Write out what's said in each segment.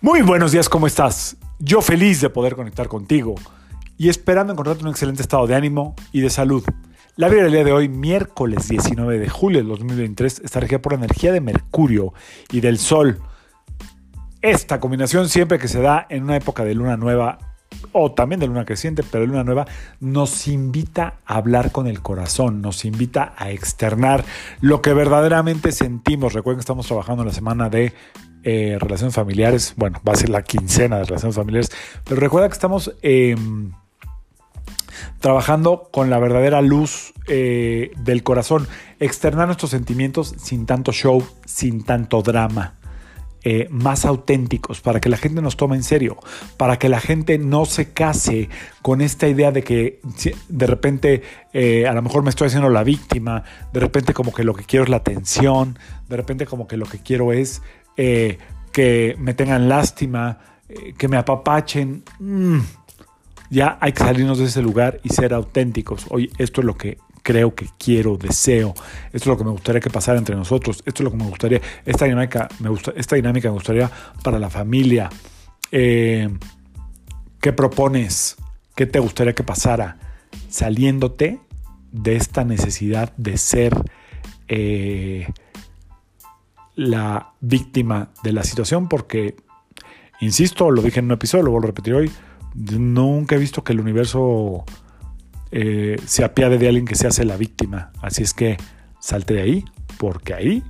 Muy buenos días, ¿cómo estás? Yo feliz de poder conectar contigo y esperando encontrarte un excelente estado de ánimo y de salud. La vida del día de hoy, miércoles 19 de julio del 2023, está regida por la energía de Mercurio y del Sol. Esta combinación siempre que se da en una época de luna nueva o también de luna creciente, pero de luna nueva, nos invita a hablar con el corazón, nos invita a externar lo que verdaderamente sentimos. Recuerden que estamos trabajando en la semana de eh, relaciones familiares, bueno, va a ser la quincena de relaciones familiares, pero recuerda que estamos em, trabajando con la verdadera luz eh, del corazón, externar nuestros sentimientos sin tanto show, sin tanto drama. Eh, más auténticos, para que la gente nos tome en serio, para que la gente no se case con esta idea de que de repente a lo mejor me estoy haciendo la víctima, de repente como que lo que quiero es la atención, de repente como que lo que quiero es eh, que me tengan lástima, eh, que me apapachen. Mm, ya hay que salirnos de ese lugar y ser auténticos. Oye, esto es lo que creo que quiero, deseo. Esto es lo que me gustaría que pasara entre nosotros. Esto es lo que me gustaría. Esta dinámica me, gusta, esta dinámica me gustaría para la familia. Eh, ¿Qué propones? ¿Qué te gustaría que pasara? Saliéndote de esta necesidad de ser la víctima de la situación porque, insisto, lo dije en un episodio, lo vuelvo a repetir hoy, nunca he visto que el universo eh, se apiade de alguien que se hace la víctima. Así es que salte de ahí, porque ahí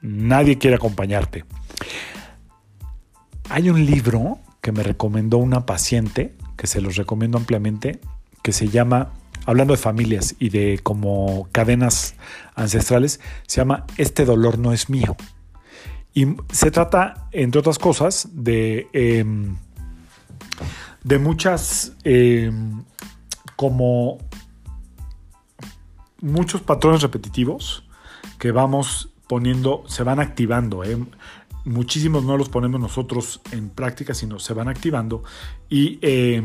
nadie quiere acompañarte. Hay un libro que me recomendó una paciente, que se los recomiendo ampliamente, que se llama hablando de familias y de como cadenas ancestrales, se llama Este dolor no es mío. Y se trata, entre otras cosas, de, em, de muchas, em, como muchos patrones repetitivos que vamos poniendo, se van activando. ¿eh? Muchísimos no los ponemos nosotros en práctica, sino se van activando y eh,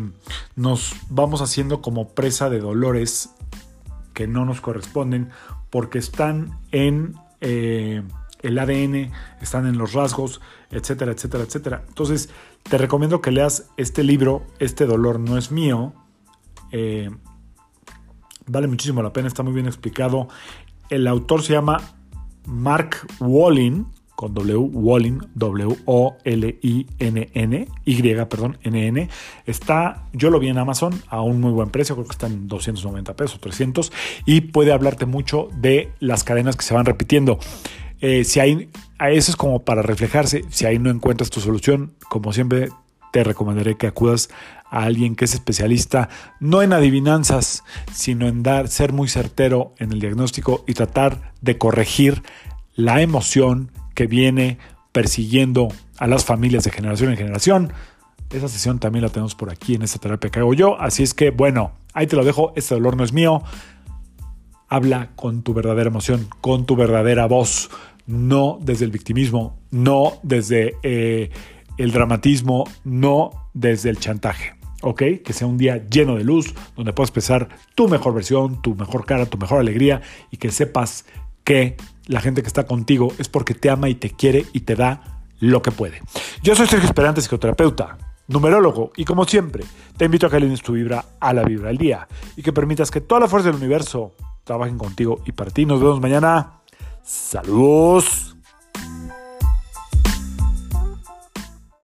nos vamos haciendo como presa de dolores que no nos corresponden porque están en eh, el ADN, están en los rasgos, etcétera, etcétera, etcétera. Entonces, te recomiendo que leas este libro, Este dolor no es mío. Eh, vale muchísimo la pena, está muy bien explicado. El autor se llama Mark Wallin, con W, Wallin, W-O-L-I-N-N, Y, perdón, N-N. Está, yo lo vi en Amazon a un muy buen precio, creo que está en 290 pesos, 300, y puede hablarte mucho de las cadenas que se van repitiendo. Eh, si hay, eso es como para reflejarse, si ahí no encuentras tu solución, como siempre te recomendaré que acudas a alguien que es especialista, no en adivinanzas, sino en dar, ser muy certero en el diagnóstico y tratar de corregir la emoción que viene persiguiendo a las familias de generación en generación. Esa sesión también la tenemos por aquí en esta terapia que hago yo. Así es que, bueno, ahí te lo dejo. Este dolor no es mío. Habla con tu verdadera emoción, con tu verdadera voz, no desde el victimismo, no desde eh, el dramatismo, no desde el chantaje. ¿ok? Que sea un día lleno de luz, donde puedas expresar tu mejor versión, tu mejor cara, tu mejor alegría y que sepas que la gente que está contigo es porque te ama y te quiere y te da lo que puede. Yo soy Sergio Esperante, psicoterapeuta, numerólogo, y como siempre, te invito a que alines tu vibra a la vibra del día y que permitas que toda la fuerza del universo trabajen contigo y para ti. Nos vemos mañana. Saludos.